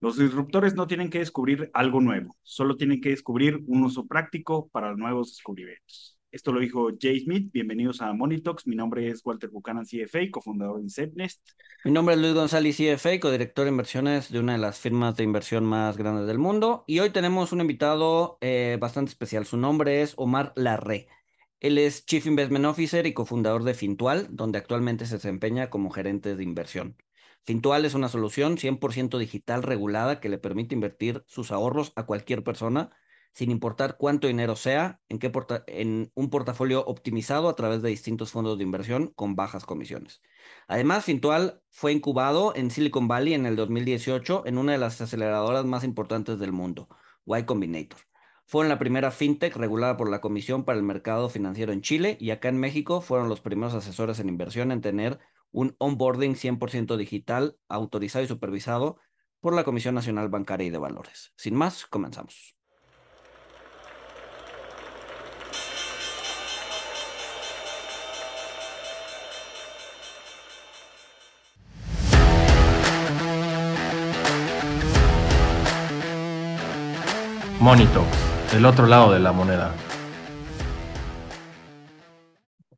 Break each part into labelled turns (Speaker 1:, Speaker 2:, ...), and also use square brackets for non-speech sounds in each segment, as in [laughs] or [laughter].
Speaker 1: Los disruptores no tienen que descubrir algo nuevo, solo tienen que descubrir un uso práctico para nuevos descubrimientos. Esto lo dijo Jay Smith. Bienvenidos a Monitox. Mi nombre es Walter Buchanan, CFA, cofundador de Cepnest.
Speaker 2: Mi nombre es Luis González, CFA, codirector de inversiones de una de las firmas de inversión más grandes del mundo. Y hoy tenemos un invitado eh, bastante especial. Su nombre es Omar Larre. Él es Chief Investment Officer y cofundador de Fintual, donde actualmente se desempeña como gerente de inversión. Fintual es una solución 100% digital regulada que le permite invertir sus ahorros a cualquier persona sin importar cuánto dinero sea, en, qué en un portafolio optimizado a través de distintos fondos de inversión con bajas comisiones. Además, Fintual fue incubado en Silicon Valley en el 2018 en una de las aceleradoras más importantes del mundo, Y Combinator. Fueron la primera fintech regulada por la Comisión para el Mercado Financiero en Chile y acá en México fueron los primeros asesores en inversión en tener un onboarding 100% digital, autorizado y supervisado por la Comisión Nacional Bancaria y de Valores. Sin más, comenzamos.
Speaker 3: Monito, el otro lado de la moneda.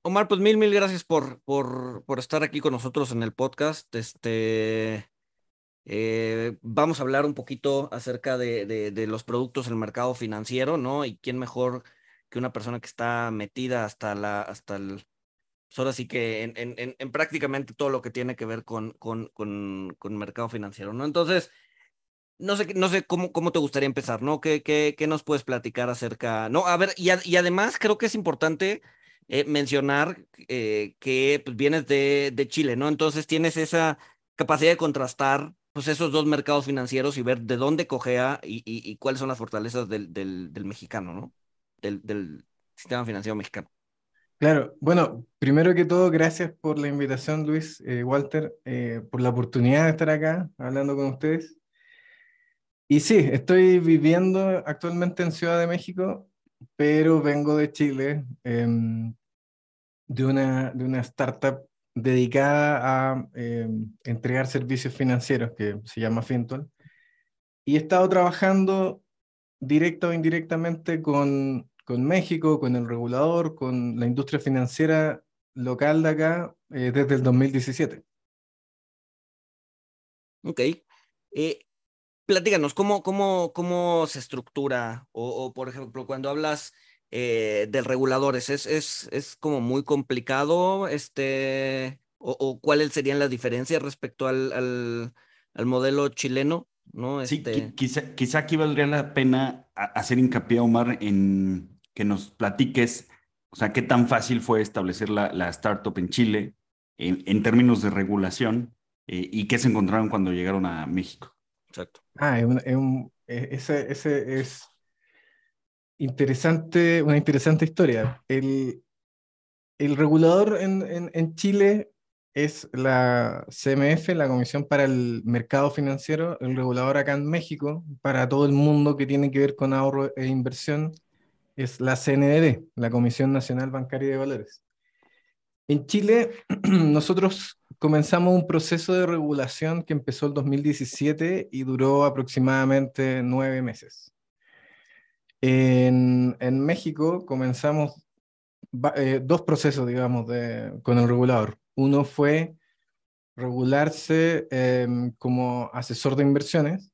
Speaker 2: Omar, pues mil, mil gracias por, por, por estar aquí con nosotros en el podcast. Este, eh, vamos a hablar un poquito acerca de, de, los productos en el mercado financiero, ¿no? Y quién mejor que una persona que está metida hasta la, hasta el, pues ahora sí que en, en, en, prácticamente todo lo que tiene que ver con, con, con, con mercado financiero, ¿no? Entonces, no sé, no sé cómo, cómo te gustaría empezar, ¿no? ¿Qué, qué, qué nos puedes platicar acerca? No, a ver, y, y además creo que es importante eh, mencionar eh, que pues, vienes de, de, Chile, ¿no? Entonces tienes esa capacidad de contrastar pues, esos dos mercados financieros y ver de dónde cogea y, y, cuáles son las fortalezas del, del, del mexicano, ¿no? Del, del, sistema financiero mexicano.
Speaker 4: Claro, bueno, primero que todo, gracias por la invitación, Luis, eh, Walter, por la oportunidad de estar acá hablando con ustedes. Y sí, estoy viviendo actualmente en Ciudad de México, pero vengo de Chile, em, de, una, de una startup dedicada a em, entregar servicios financieros que se llama Fintual. Y he estado trabajando directa o indirectamente con, con México, con el regulador, con la industria financiera local de acá eh, desde el 2017.
Speaker 2: Ok. Eh, platícanos, ¿cómo, cómo, cómo se estructura? O, por ejemplo, cuando hablas eh, de reguladores, ¿es, es, ¿es como muy complicado? Este, o, cuáles serían las diferencias respecto al, al, al modelo chileno? ¿no?
Speaker 1: Sí, este quizá, quizá aquí valdría la pena hacer hincapié, Omar, en que nos platiques, o sea, qué tan fácil fue establecer la, la startup en Chile en, en términos de regulación eh, y qué se encontraron cuando llegaron a México.
Speaker 2: Exacto.
Speaker 4: Ah, es, un, ese, ese es interesante, una interesante historia. El, el regulador en, en, en, Chile es la CMF, la Comisión para el Mercado Financiero, el regulador acá en México, para todo el mundo que tiene que ver con ahorro e inversión, es la CNBV, la Comisión Nacional Bancaria de Valores. En Chile, [clears throat] nosotros comenzamos un proceso de regulación que empezó el 2017 y duró aproximadamente nueve meses. En, en México comenzamos eh, dos procesos, digamos, de, con el regulador. Uno fue regularse em, como asesor de inversiones,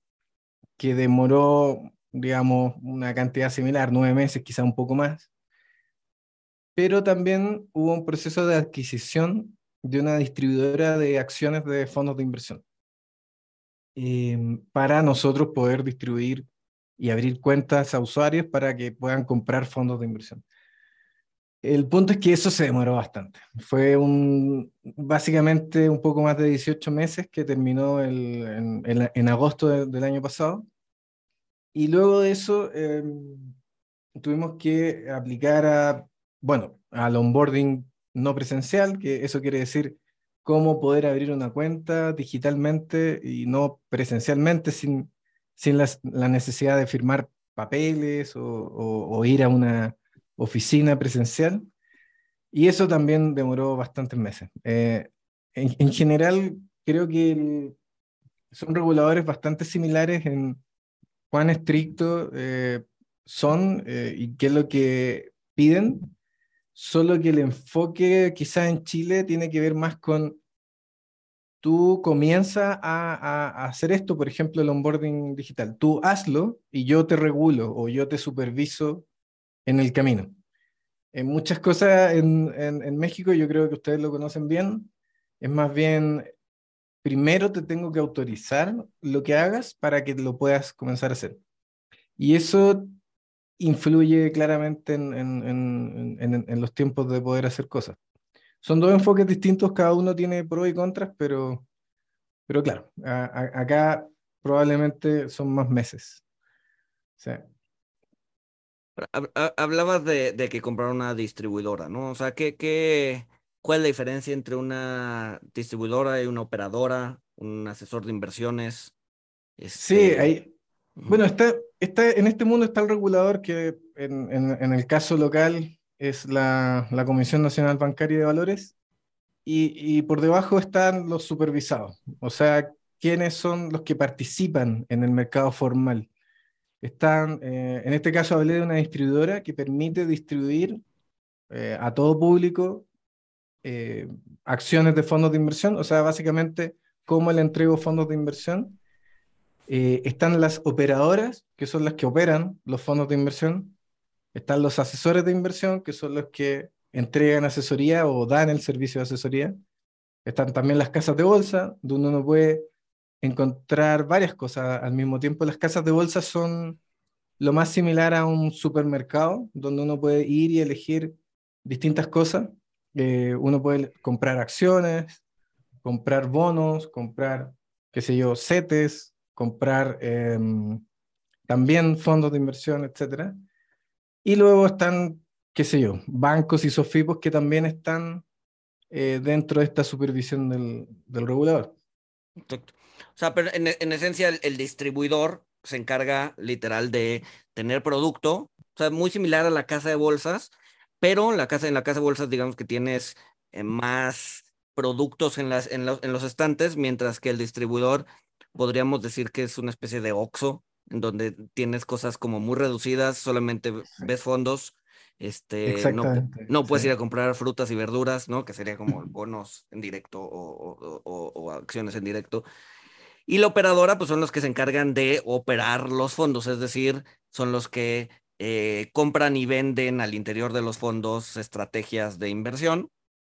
Speaker 4: que demoró, digamos, una cantidad similar, nueve meses, quizá un poco más. Pero también hubo un proceso de adquisición de una distribuidora de acciones de fondos de inversión em, para nosotros poder distribuir y abrir cuentas a usuarios para que puedan comprar fondos de inversión. El punto es que eso se demoró bastante. Fue un, básicamente un poco más de 18 meses que terminó en, agosto del año pasado. Y luego de eso em, tuvimos que aplicar a, bueno, al onboarding no presencial, que eso quiere decir cómo poder abrir una cuenta digitalmente y no presencialmente sin, sin la, necesidad de firmar papeles o, ir a una oficina presencial. Y eso también demoró bastantes meses. Eh, en, general, creo que son reguladores bastante similares en cuán estricto eh, son eh, y qué es lo que piden, solo que el enfoque quizás en Chile tiene que ver más con tú comienzas a, hacer esto, por ejemplo, el onboarding digital. Tú hazlo y yo te regulo o yo te superviso en el camino. En muchas cosas en, México, yo creo que ustedes lo conocen bien, es más bien, primero te tengo que autorizar lo que hagas para que lo puedas comenzar a hacer. Y eso influye claramente en, en, en, los tiempos de poder hacer cosas. Son dos enfoques distintos, cada uno tiene pros y contras, pero, pero claro, acá probablemente son más meses.
Speaker 2: Hablabas de, de, que comprar una distribuidora, ¿no? O sea, ¿qué, qué, cuál es la diferencia entre una distribuidora y una operadora, un asesor de inversiones?
Speaker 4: Sí, este, hay, bueno, está, está, en este mundo está el regulador que en, en, el caso local es la, la, Comisión Nacional Bancaria de Valores y, y, por debajo están los supervisados, o sea, quiénes son los que participan en el mercado formal. Están, eh, en este caso hablé de una distribuidora que permite distribuir eh, a todo público eh, acciones de fondos de inversión, o sea, básicamente cómo le entrego fondos de inversión están las operadoras, que son las que operan los fondos de inversión. Están los asesores de inversión, que son los que entregan asesoría o dan el servicio de asesoría. Están también las casas de bolsa, donde uno puede encontrar varias cosas al mismo tiempo. Las casas de bolsa son lo más similar a un supermercado, donde uno puede ir y elegir distintas cosas. Eh, uno puede comprar acciones, comprar bonos, comprar, qué sé yo, CETES, comprar em, también fondos de inversión, etc. Y luego están, qué sé yo, bancos y sofipos que también están eh, dentro de esta supervisión del, del regulador.
Speaker 2: Exacto. O sea, pero en, en esencia el, distribuidor se encarga literal de tener producto, o sea, muy similar a la casa de bolsas, pero la casa, en la casa de bolsas digamos que tienes eh, más productos en, las, en, los, en los estantes, mientras que el distribuidor podríamos decir que es una especie de OXO, donde tienes cosas como muy reducidas, solamente ves fondos, este, no, no puedes ir a comprar frutas y verduras, ¿no? Que sería como bonos en directo o, o, acciones en directo. Y la operadora, pues son los que se encargan de operar los fondos, es decir, son los que eh, compran y venden al interior de los fondos estrategias de inversión,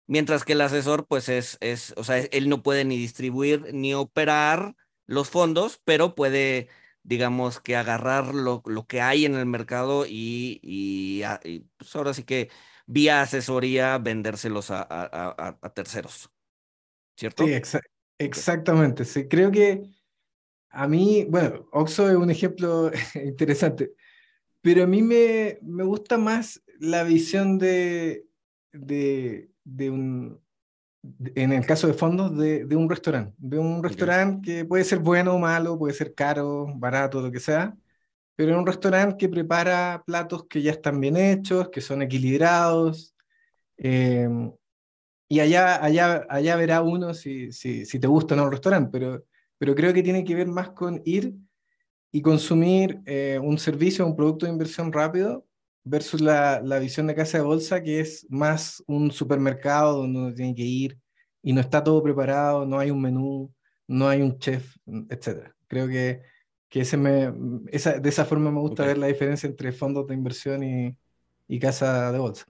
Speaker 2: mientras que el asesor, pues es, es, o sea, él no puede ni distribuir ni operar los fondos, pero puede, digamos, que agarrar lo, lo que hay en el mercado y, y, pues ahora sí que vía asesoría vendérselos a, a, a terceros. ¿Cierto?
Speaker 4: Sí, exactamente. Sí, creo que a mí, bueno, Oxo es un ejemplo [laughs] interesante, pero a mí me, me gusta más la visión de, de, de un, en el caso de fondos, de, de un restaurante. De un restaurante que puede ser bueno o malo, puede ser caro, barato, lo que sea, pero un restaurante que prepara platos que ya están bien hechos, que son equilibrados. Em, y allá, allá, allá verá uno si, si, si te gusta o no el restaurante, pero, pero creo que tiene que ver más con ir y consumir eh, un servicio, un producto de inversión rápido versus la, la, visión de casa de bolsa, que es más un supermercado donde uno tiene que ir y no está todo preparado, no hay un menú, no hay un chef, etc. Creo que, que ese me, esa, de esa forma me gusta ver la diferencia entre fondos de inversión y, y casa de bolsa.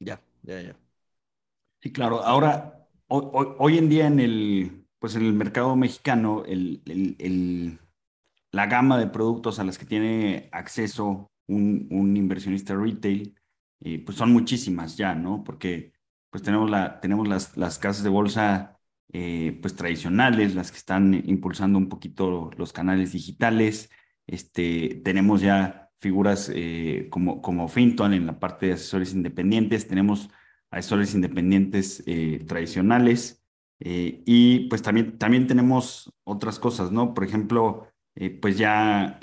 Speaker 2: Ya, ya, ya.
Speaker 1: Sí, claro. Ahora, hoy, hoy, en día en el, pues en el mercado mexicano, el, el, el, la gama de productos a las que tiene acceso un, inversionista retail, pues son muchísimas ya, ¿no? Porque pues tenemos, la, tenemos las, las casas de bolsa eh, pues tradicionales, las que están impulsando un poquito los canales digitales, este, tenemos ya figuras eh, como, como Finton en la parte de asesores independientes, tenemos asesores independientes eh, tradicionales y pues también, también tenemos otras cosas, ¿no? Por ejemplo, pues ya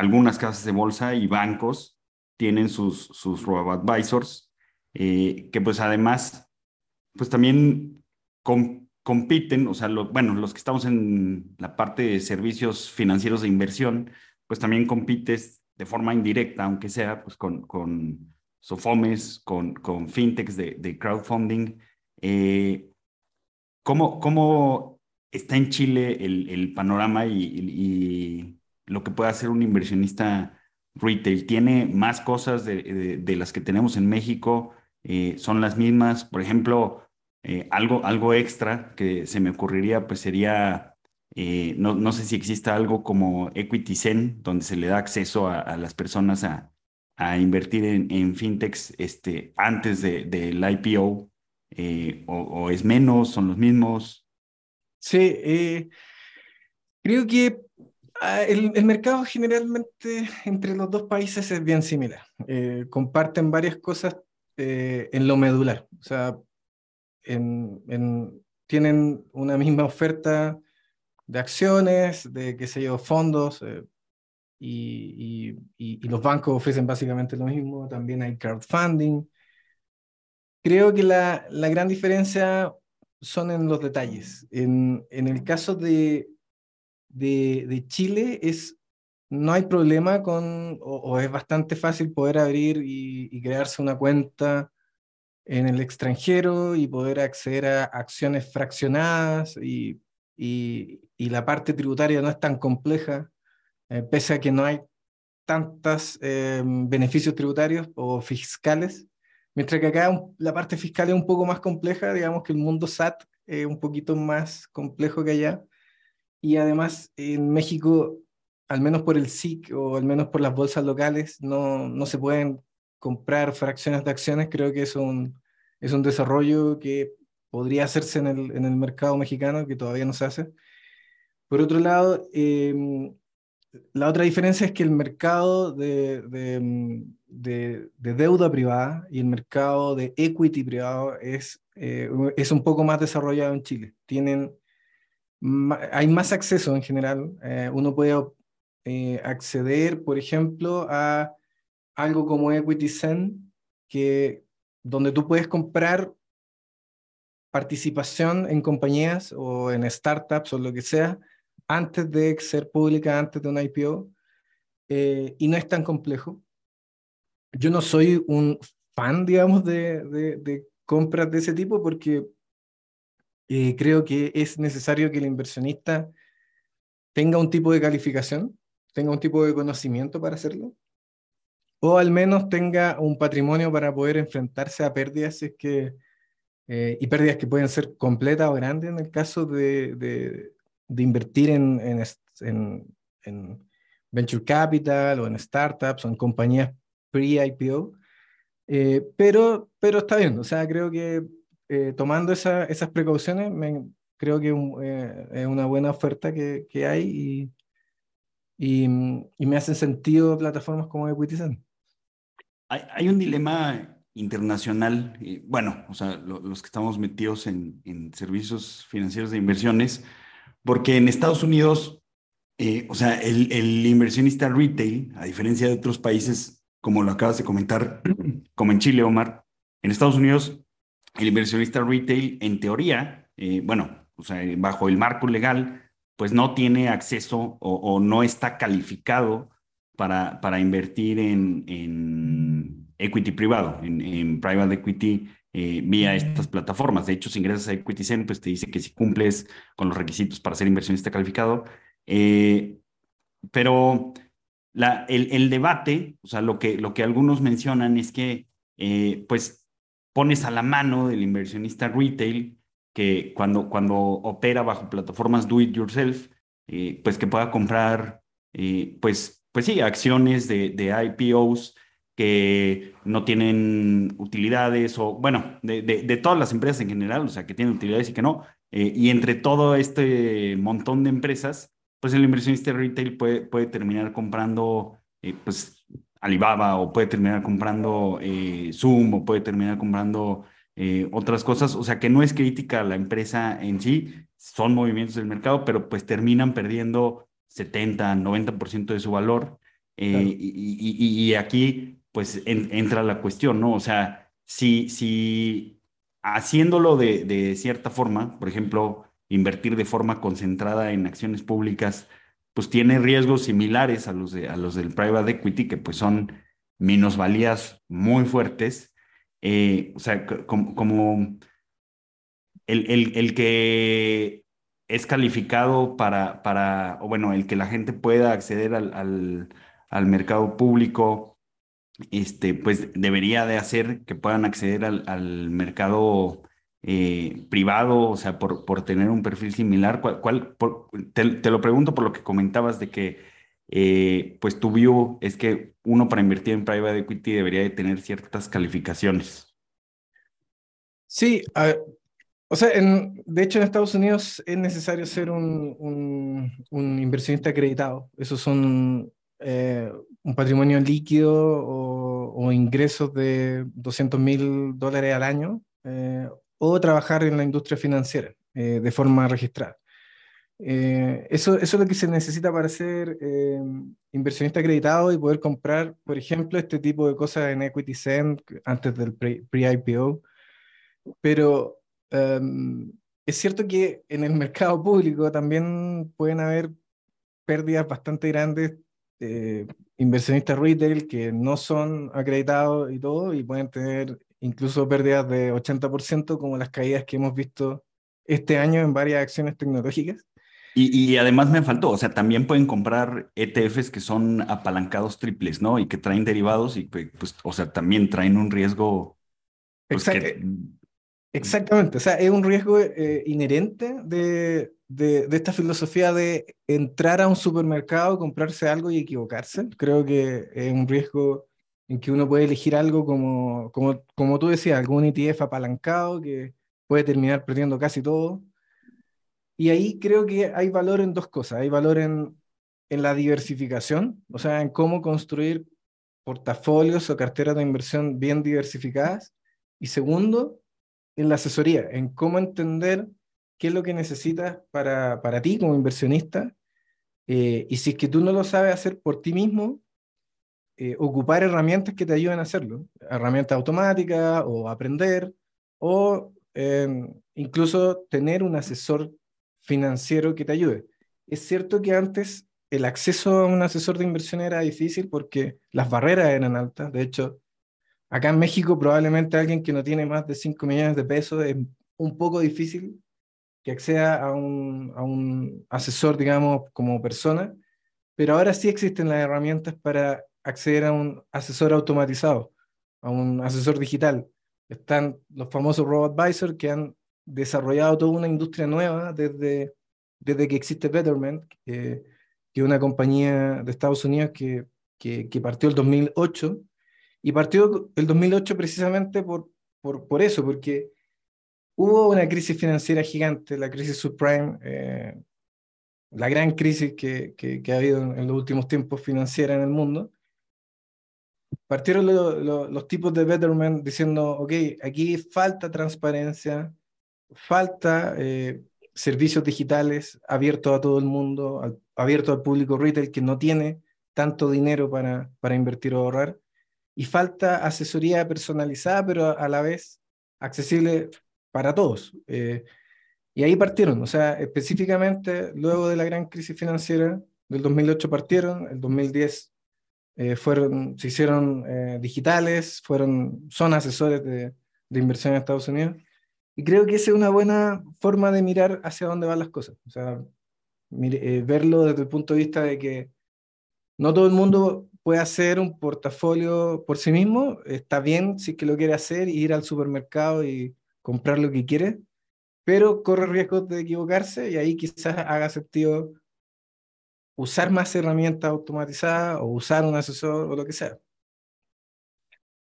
Speaker 1: algunas casas de bolsa y bancos tienen sus, sus robo-advisors, eh, que pues además, pues también compiten, o sea, bueno, los que estamos en la parte de servicios financieros de inversión, pues también compites de forma indirecta, aunque sea, pues con, con Sofomes, con, con fintechs de, de crowdfunding. Eh, ¿cómo, ¿Cómo está en Chile el, el panorama y, y, lo que puede hacer un inversionista retail? ¿Tiene más cosas de, de, las que tenemos en México? Eh, ¿Son las mismas? Por ejemplo, eh, algo, algo extra que se me ocurriría, pues sería, eh, no, no, sé si exista algo como Equity Zen, donde se le da acceso a, las personas a, a invertir en, en, fintechs este, antes del de, IPO, eh, o, es menos, son los mismos.
Speaker 4: Sí, creo que el, el, mercado generalmente entre los dos países es bien similar. comparten varias cosas en lo medular. O sea, en, tienen una misma oferta de acciones, de qué sé yo, fondos, eh, y, y, los bancos ofrecen básicamente lo mismo, también hay crowdfunding. Creo que la, la gran diferencia son en los detalles. En, en el caso de, de, de, Chile es, no hay problema con, o, es bastante fácil poder abrir y, crearse una cuenta en el extranjero y poder acceder a acciones fraccionadas y, y, la parte tributaria no es tan compleja, eh, pese a que no hay tantos eh, beneficios tributarios o fiscales, mientras que acá la parte fiscal es un poco más compleja, digamos que el mundo SAT es un poquito más complejo que allá, y además en México, al menos por el SIC o al menos por las bolsas locales, no, no se pueden comprar fracciones de acciones, creo que es un, es un desarrollo que podría hacerse en el, en el mercado mexicano, que todavía no se hace. Por otro lado, em, la otra diferencia es que el mercado de, de, de, deuda privada y el mercado de equity privado es, eh, es un poco más desarrollado en Chile. Tienen, hay más acceso en general. Eh, uno puede eh, acceder, por ejemplo, a algo como Equity Zen, que donde tú puedes comprar participación en compañías o en startups o lo que sea antes de ser pública, antes de una IPO, eh, y no es tan complejo. Yo no soy un fan, digamos, de, de, compras de ese tipo porque eh, creo que es necesario que el inversionista tenga un tipo de calificación, tenga un tipo de conocimiento para hacerlo o al menos tenga un patrimonio para poder enfrentarse a pérdidas es que, eh, y pérdidas que pueden ser completas o grandes en el caso de, de, invertir en, en, en, venture capital o en startups o en compañías pre-IPO. Eh, pero, pero está bien, o sea, creo que eh, tomando esa, esas precauciones, me, creo que es una buena oferta que, que hay y, y, y, me hacen sentido plataformas como EquityZen.
Speaker 1: Hay, un dilema internacional, bueno, o sea, los que estamos metidos en, servicios financieros de inversiones, porque en Estados Unidos, eh, o sea, el, el, inversionista retail, a diferencia de otros países, como lo acabas de comentar, [clears throat] como en Chile, Omar, en Estados Unidos, el inversionista retail, en teoría, eh, bueno, o sea, bajo el marco legal, pues no tiene acceso o, o no está calificado para, para invertir en, en equity privado, en, en private equity eh, vía estas plataformas. De hecho, si ingresas a EquityZen, pues te dice que si cumples con los requisitos para ser inversionista calificado. Eh, pero la, el, el, debate, o sea, lo que, lo que algunos mencionan es que, eh, pues, pones a la mano del inversionista retail que cuando, cuando opera bajo plataformas do it yourself, pues que pueda comprar, pues, pues sí, acciones de, de IPOs que no tienen utilidades o, bueno, de, de, todas las empresas en general, o sea, que tienen utilidades y que no. Eh, y entre todo este montón de empresas, pues el inversionista retail puede, puede terminar comprando, eh, pues, Alibaba o puede terminar comprando eh, Zoom o puede terminar comprando otras cosas. O sea, que no es crítica a la empresa en sí, son movimientos del mercado, pero pues terminan perdiendo 70, 90% de su valor. Eh, y, y, aquí, pues, entra la cuestión, ¿no? O sea, si, si haciéndolo de, de cierta forma, por ejemplo, invertir de forma concentrada en acciones públicas, pues tiene riesgos similares a los, de, a los del private equity, que pues son minusvalías muy fuertes. Eh, o sea, como, como el, el, el, que es calificado para, para, o bueno, el que la gente pueda acceder al, al, al mercado público, este, pues debería de hacer que puedan acceder al, al mercado eh, privado, o sea, por, por tener un perfil similar? ¿Cuál, te, lo pregunto por lo que comentabas de que, eh, pues tu view es que uno para invertir en private equity debería de tener ciertas calificaciones.
Speaker 4: Sí, o sea, de hecho en Estados Unidos es necesario ser un, un, inversionista acreditado. Esos son eh, un patrimonio líquido o, ingresos de 200 mil dólares al año o trabajar en la industria financiera eh, de forma registrada. Eh, eso, eso es lo que se necesita para ser eh, inversionista acreditado y poder comprar, por ejemplo, este tipo de cosas en Equity Send antes del pre-IPO. Pero um, es cierto que en el mercado público también pueden haber pérdidas bastante grandes de inversionistas retail que no son acreditados y todo, y pueden tener incluso pérdidas de 80% como las caídas que hemos visto este año en varias acciones tecnológicas.
Speaker 1: Y, y, además me faltó, o sea, también pueden comprar ETFs que son apalancados triples, ¿no? Y que traen derivados y pues, o sea, también traen un riesgo.
Speaker 4: Pues, Exact que... Exactamente, o sea, es un riesgo eh, inherente de, de, de, esta filosofía de entrar a un supermercado, comprarse algo y equivocarse. Creo que es un riesgo en que uno puede elegir algo como, como, como tú decías, algún ETF apalancado que puede terminar perdiendo casi todo. Y ahí creo que hay valor en dos cosas. Hay valor en, en la diversificación, o sea, en cómo construir portafolios o carteras de inversión bien diversificadas. Y segundo, en la asesoría, en cómo entender qué es lo que necesitas para, para ti como inversionista. Eh, y si es que tú no lo sabes hacer por ti mismo, eh, ocupar herramientas que te ayuden a hacerlo, herramientas automáticas o aprender, o eh, incluso tener un asesor financiero que te ayude. Es cierto que antes el acceso a un asesor de inversión era difícil porque las barreras eran altas. De hecho, acá en México probablemente alguien que no tiene más de 5 millones de pesos es un poco difícil que acceda a un, a un asesor, digamos, como persona, pero ahora sí existen las herramientas para acceder a un asesor automatizado, a un asesor digital. Están los famosos robo-advisors que han desarrollado toda una industria nueva desde, desde que existe Betterment, que, que es una compañía de Estados Unidos que, que, que, partió el 2008, y partió el 2008 precisamente por, por, por eso, porque hubo una crisis financiera gigante, la crisis subprime, eh, la gran crisis que, que, que, ha habido en los últimos tiempos financiera en el mundo, partieron lo, lo, los tipos de Betterment diciendo, ok, aquí falta transparencia, falta eh, servicios digitales abiertos a todo el mundo, abiertos al público retail que no tiene tanto dinero para, para invertir o ahorrar, y falta asesoría personalizada, pero a la vez accesible para todos. Eh, y ahí partieron, o sea, específicamente luego de la gran crisis financiera del 2008 partieron, el 2010 eh, fueron, se hicieron eh, digitales, fueron, son asesores de, de, inversión en Estados Unidos. Y creo que esa es una buena forma de mirar hacia dónde van las cosas. O sea, eh, verlo desde el punto de vista de que no todo el mundo puede hacer un portafolio por sí mismo. Está bien si es que lo quiere hacer, ir al supermercado y comprar lo que quiere, pero corre riesgos de equivocarse y ahí quizás haga sentido usar más herramientas automatizadas o usar un asesor o lo que sea.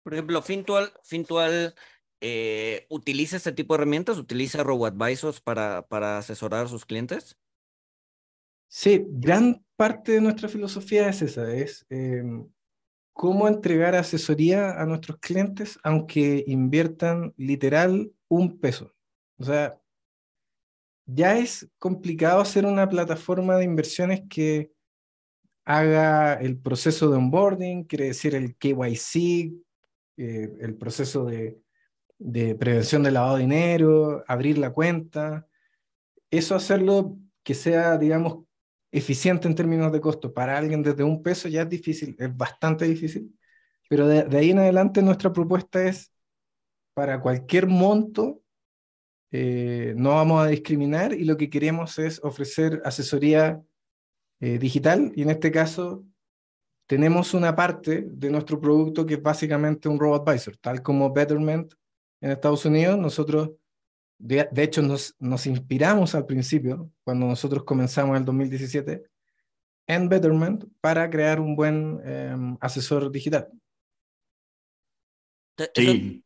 Speaker 2: Por ejemplo, Fintual, Fintual eh, utiliza este tipo de herramientas, utiliza RoboAdvisors para, para asesorar a sus clientes.
Speaker 4: Sí, gran parte de nuestra filosofía es esa, es eh, cómo entregar asesoría a nuestros clientes aunque inviertan literal un peso. O sea, ya es complicado hacer una plataforma de inversiones que haga el proceso de onboarding, quiere decir el KYC, eh, el proceso de, prevención de lavado de dinero, abrir la cuenta. Eso hacerlo que sea, digamos, eficiente en términos de costo para alguien desde un peso ya es difícil, es bastante difícil. Pero de, ahí en adelante nuestra propuesta es para cualquier monto, eh, no vamos a discriminar y lo que queremos es ofrecer asesoría eh, digital y en este caso tenemos una parte de nuestro producto que es básicamente un robot advisor, tal como Betterment en Estados Unidos. Nosotros, de, hecho, nos, nos, inspiramos al principio, cuando nosotros comenzamos en el 2017, en Betterment para crear un buen em, asesor digital.
Speaker 2: Sí.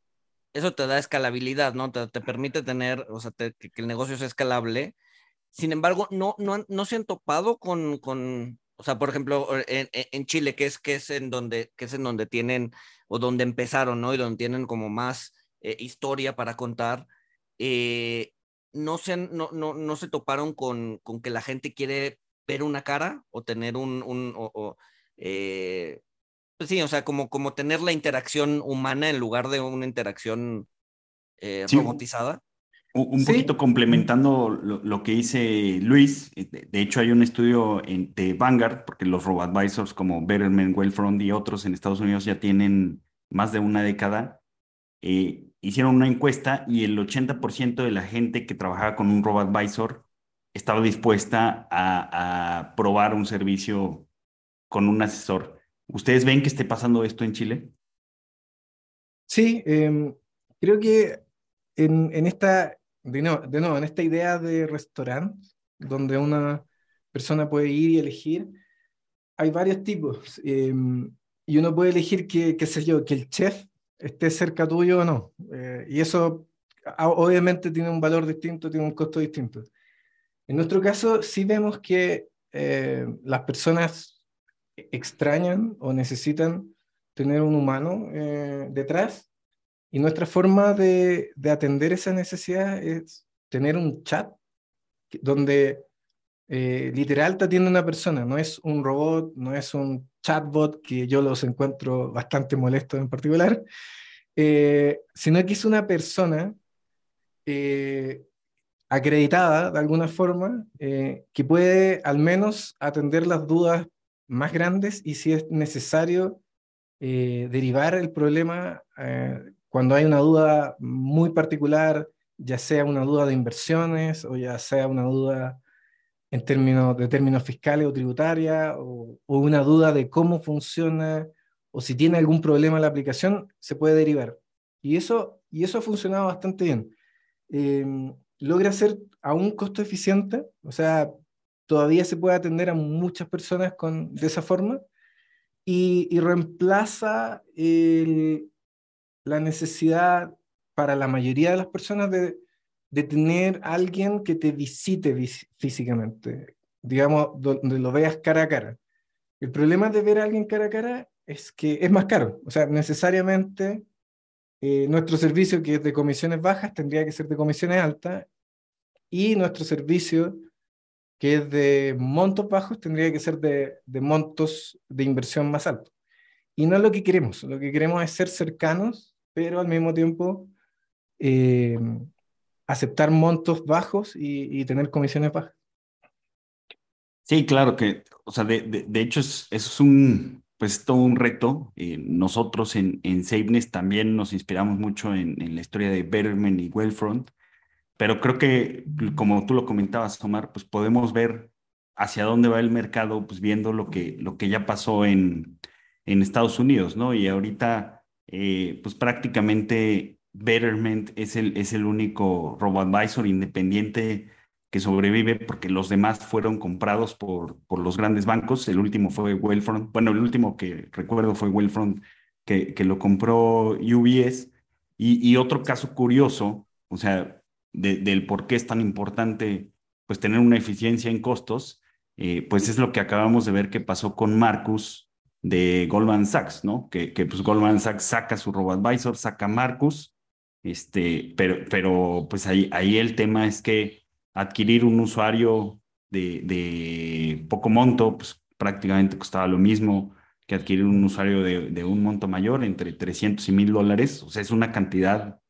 Speaker 2: Eso, te da escalabilidad, ¿no? Te, permite tener, o sea, que, el negocio sea escalable. Sin embargo, no, no, no se han topado con, o sea, por ejemplo, en, Chile, que es, que es en donde, que es en donde tienen, o donde empezaron, ¿no? Y donde tienen como más eh, historia para contar, eh, no, se, no, no, no, se toparon con, que la gente quiere ver una cara o tener un, un eh, pues sí, o sea, como, como tener la interacción humana en lugar de una interacción robotizada.
Speaker 1: Un, poquito complementando lo, que dice Luis, eh, de, hecho hay un estudio en, de Vanguard, porque los robo-advisors como Betterment, Wellfront y otros en Estados Unidos ya tienen más de una década, eh, hicieron una encuesta y el 80% de la gente que trabajaba con un robo-advisor estaba dispuesta a, a, probar un servicio con un asesor. ¿Ustedes ven que esté pasando esto en Chile?
Speaker 4: Sí, em, creo que en, en, esta de nuevo, en esta idea de restaurante, donde una persona puede ir y elegir, hay varios tipos. Em, y uno puede elegir que, qué sé yo, que el chef esté cerca tuyo o no. Eh, y eso obviamente tiene un valor distinto, tiene un costo distinto. En nuestro caso, sí vemos que eh, las personas extrañan o necesitan tener un humano eh, detrás. Y nuestra forma de, de, atender esa necesidad es tener un chat donde eh, literal te atiende una persona, no es un robot, no es un chatbot que yo los encuentro bastante molestos en particular, eh, sino que es una persona eh, acreditada de alguna forma que puede al menos atender las dudas más grandes y si es necesario derivar el problema cuando hay una duda muy particular, ya sea una duda de inversiones o ya sea una duda en términos de términos fiscales o tributaria o, una duda de cómo funciona o si tiene algún problema la aplicación, se puede derivar. Y eso, y eso ha funcionado bastante bien. Em, logra ser a un costo eficiente, o sea, todavía se puede atender a muchas personas con, de esa forma y, reemplaza la necesidad para la mayoría de las personas de, de tener alguien que te visite físicamente, digamos, donde lo veas cara a cara. El problema de ver a alguien cara a cara es que es más caro, o sea, necesariamente eh, nuestro servicio que es de comisiones bajas tendría que ser de comisiones altas y nuestro servicio que es de montos bajos tendría que ser de, de montos de inversión más altos. Y no es lo que queremos, lo que queremos es ser cercanos pero al mismo tiempo eh, aceptar montos bajos y, tener comisiones bajas.
Speaker 1: Sí, claro que, o sea, de, de, hecho es, es, un, pues todo un reto. Eh, nosotros en, en SafeNess también nos inspiramos mucho en, en, la historia de Betterment y Wellfront, pero creo que, como tú lo comentabas, Omar, pues podemos ver hacia dónde va el mercado, pues viendo lo que, lo que ya pasó en, en Estados Unidos, ¿no? Y ahorita eh, pues prácticamente Betterment es el, es el único robo-advisor independiente que sobrevive porque los demás fueron comprados por, por los grandes bancos. El último fue Wellfront. Bueno, el último que recuerdo fue Wellfront, que, que lo compró UBS. Y, y otro caso curioso, o sea, del por qué es tan importante pues tener una eficiencia en costos, eh, pues es lo que acabamos de ver que pasó con Marcus de Goldman Sachs, ¿no? Que, que pues Goldman Sachs saca su robo-advisor, saca Marcus, este, pero, pero pues ahí, ahí el tema es que adquirir un usuario de, de poco monto, pues prácticamente costaba lo mismo que adquirir un usuario de, de un monto mayor, entre 300 y 1000 dólares, o sea, es una cantidad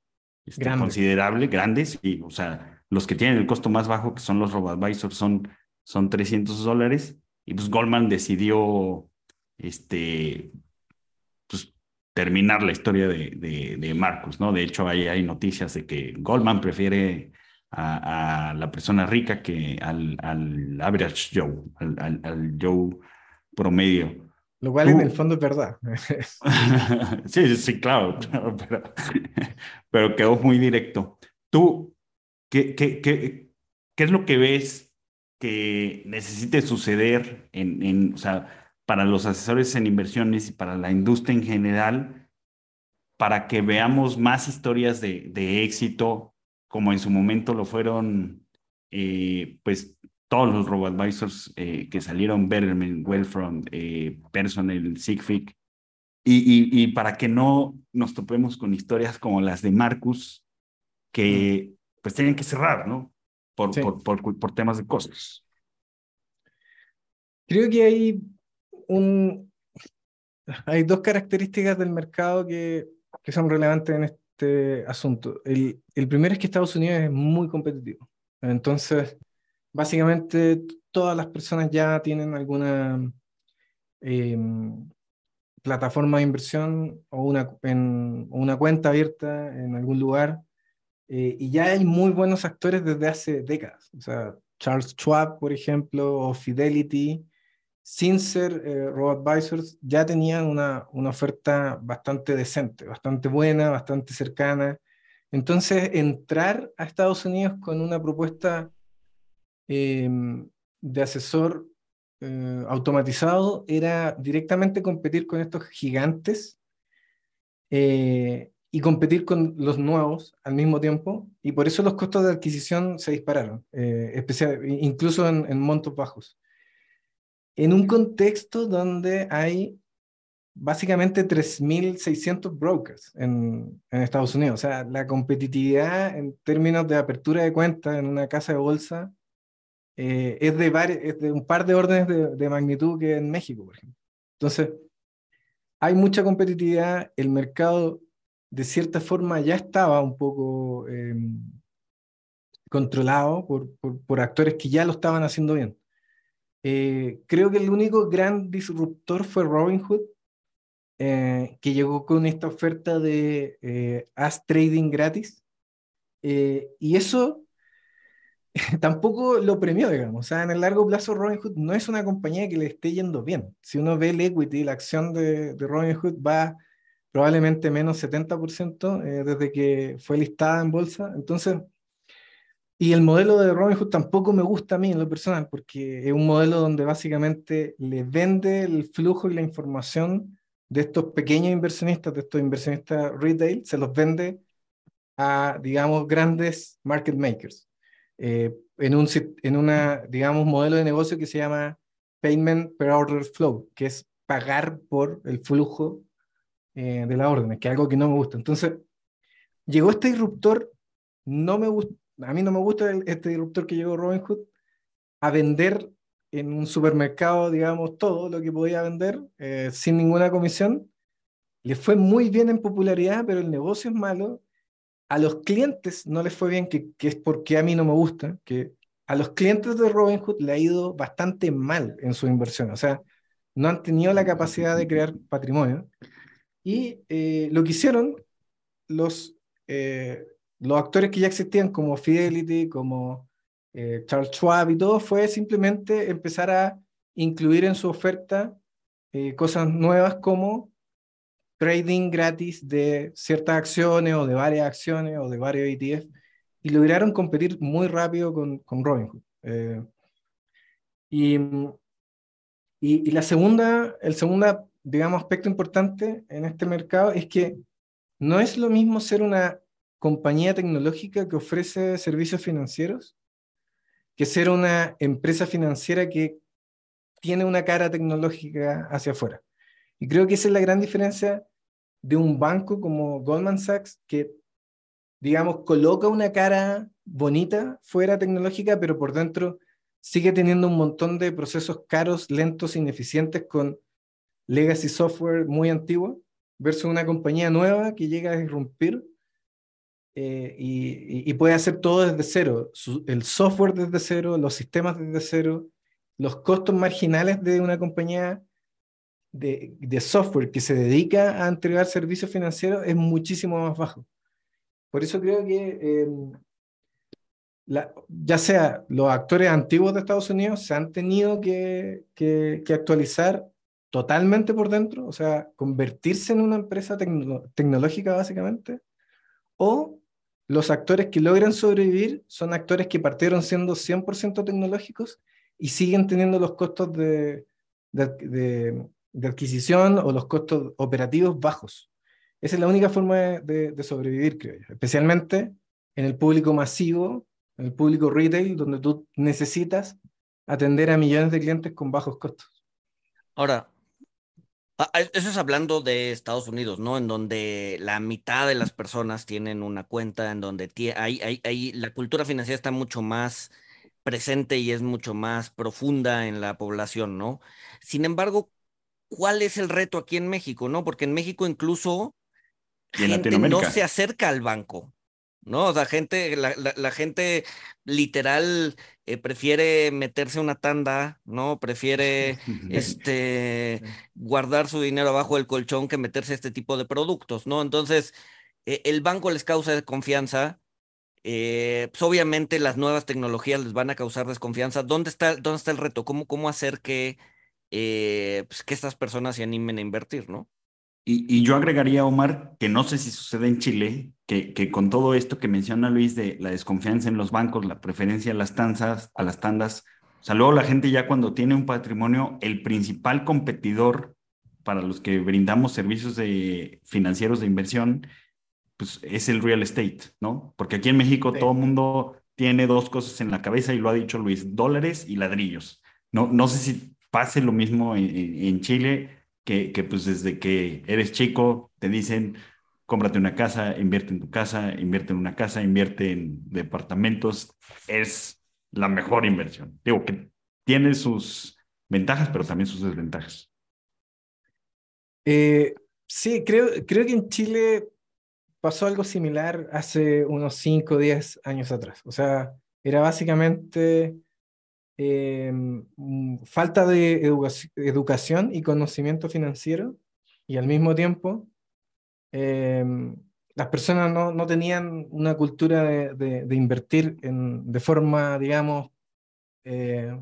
Speaker 1: este, considerable, grandes, y, o sea, los que tienen el costo más bajo, que son los RoboAdvisor, son, son 300 dólares, y pues Goldman decidió, este, pues, terminar la historia de, de, de Marcus, ¿no? De hecho, ahí hay noticias de que Goldman prefiere a, la persona rica que al, al average Joe, al, al, Joe promedio.
Speaker 4: Lo cual en el fondo es verdad. [laughs]
Speaker 1: sí, sí, [laughs] claro, pero, pero, quedó muy directo. ¿Tú qué, qué, qué, qué es lo que ves que necesite suceder en, en, o sea, para los asesores en inversiones y para la industria en general para que veamos más historias de, de éxito como en su momento lo fueron, eh, pues todos los robo-advisors eh, que salieron, Betterment, Wellfront, eh, Personal, Sigfig, y, y, para que no nos topemos con historias como las de Marcus, que pues tienen que cerrar, ¿no? Por, por, por, por, temas de costos.
Speaker 4: Creo que hay un... Hay dos características del mercado que, que son relevantes en, este este asunto. El, el primero es que Estados Unidos es muy competitivo. Entonces, básicamente todas las personas ya tienen alguna em, plataforma de inversión o una, en, una cuenta abierta en algún lugar. Eh, y ya hay muy buenos actores desde hace décadas. O sea, Charles Schwab, por ejemplo, o Fidelity, sin ser eh, ya tenían una, una, oferta bastante decente, bastante buena, bastante cercana. Entonces, entrar a Estados Unidos con una propuesta em, de asesor eh, automatizado era directamente competir con estos gigantes eh, y competir con los nuevos al mismo tiempo, y por eso los costos de adquisición se dispararon, especial, incluso en, en montos bajos en un contexto donde hay básicamente 3.600 brokers en, en, Estados Unidos. O sea, la competitividad en términos de apertura de cuentas en una casa de bolsa eh, es, de un par de órdenes de, magnitud que en México, por ejemplo. Entonces, hay mucha competitividad, el mercado de cierta forma ya estaba un poco eh, controlado por, por, actores que ya lo estaban haciendo bien. Eh, creo que el único gran disruptor fue Robinhood, eh, que llegó con esta oferta de eh, As Trading gratis. y eso [laughs] tampoco lo premió, digamos. O sea, en el largo plazo Robinhood no es una compañía que le esté yendo bien. Si uno ve el equity, la acción de, de Robinhood va probablemente menos 70% desde que fue listada en bolsa. Entonces, y el modelo de Robinhood tampoco me gusta a mí en lo personal, porque es un modelo donde básicamente le vende el flujo y la información de estos pequeños inversionistas, de estos inversionistas retail, se los vende a, digamos, grandes market makers. Eh, en un en una, digamos, modelo de negocio que se llama Payment per Order Flow, que es pagar por el flujo eh, de la orden, que es algo que no me gusta. Entonces, llegó este disruptor, no me a mí no me gusta este disruptor que llegó Robinhood a vender en un supermercado, digamos, todo lo que podía vender eh, sin ninguna comisión. Le fue muy bien en popularidad, pero el negocio es malo. A los clientes no les fue bien, que, que es porque a mí no me gusta, que a los clientes de Robinhood le ha ido bastante mal en su inversión. O sea, no han tenido la capacidad de crear patrimonio. Y eh, lo que hicieron los, eh, los actores que ya existían, como Fidelity, como eh, Charles Schwab y todo, fue simplemente empezar a incluir en su oferta cosas nuevas como trading gratis de ciertas acciones o de varias acciones o de varios ETF y lograron competir muy rápido con, con Robinhood. Eh, y, y, y, la segunda, el segundo, digamos, aspecto importante en este mercado es que no es lo mismo ser una compañía tecnológica que ofrece servicios financieros que ser una empresa financiera que tiene una cara tecnológica hacia afuera. Y creo que esa es la gran diferencia de un banco como Goldman Sachs, que, digamos, coloca una cara bonita fuera tecnológica, pero por dentro sigue teniendo un montón de procesos caros, lentos, ineficientes con legacy software muy antiguo, versus una compañía nueva que llega a irrumpir eh, y, y, puede hacer todo desde cero, el software desde cero, los sistemas desde cero, los costos marginales de una compañía de, de, software que se dedica a entregar servicios financieros es muchísimo más bajo. Por eso creo que em, la, ya sea los actores antiguos de Estados Unidos se han tenido que, que, que actualizar totalmente por dentro, o sea, convertirse en una empresa tecnológica básicamente, o los actores que logran sobrevivir son actores que partieron siendo 100% tecnológicos y siguen teniendo los costos de, de, de, adquisición o los costos operativos bajos. Esa es la única forma de, sobrevivir, creo yo, especialmente en el público masivo, en el público retail, donde tú necesitas atender a millones de clientes con bajos costos.
Speaker 2: Ahora, Ah, ah, eso es hablando de Estados Unidos, ¿no? En donde la mitad de las personas tienen una cuenta, en donde hay, la cultura financiera está mucho más presente y es mucho más profunda en la población, ¿no? Sin embargo, ¿cuál es el reto aquí en México, no? Porque en México incluso gente no se acerca al banco. ¿no? O sea, gente, la, la, gente literal eh, prefiere meterse una tanda, ¿no? Prefiere [laughs] este guardar su dinero abajo del colchón que meterse este tipo de productos, ¿no? Entonces, eh, el banco les causa desconfianza. Eh, pues obviamente las nuevas tecnologías les van a causar desconfianza. ¿Dónde está, dónde está el reto? ¿Cómo, cómo hacer que, pues, que estas personas se animen a invertir, ¿no?
Speaker 1: Y, yo agregaría, Omar, que no sé si sucede en Chile, que, que, con todo esto que menciona Luis de la desconfianza en los bancos, la preferencia a las tanzas, a las tandas, o sea, luego la gente ya cuando tiene un patrimonio, el principal competidor para los que brindamos servicios de, financieros de inversión, pues es el real estate, ¿no? Porque aquí en México todo el mundo tiene dos cosas en la cabeza y lo ha dicho Luis, dólares y ladrillos. No, no sé si pase lo mismo en, Chile que, que pues desde que eres chico te dicen, cómprate una casa, invierte en tu casa, invierte en una casa, invierte en departamentos, es la mejor inversión. Digo que tiene sus ventajas, pero también sus desventajas.
Speaker 4: Eh, sí, creo, creo que en Chile pasó algo similar hace unos 5 o 10 años atrás. O sea, era básicamente Em, mm, falta de educación y conocimiento financiero y al mismo tiempo em, las personas no, no, tenían una cultura de, de, invertir en, de forma, digamos, eh,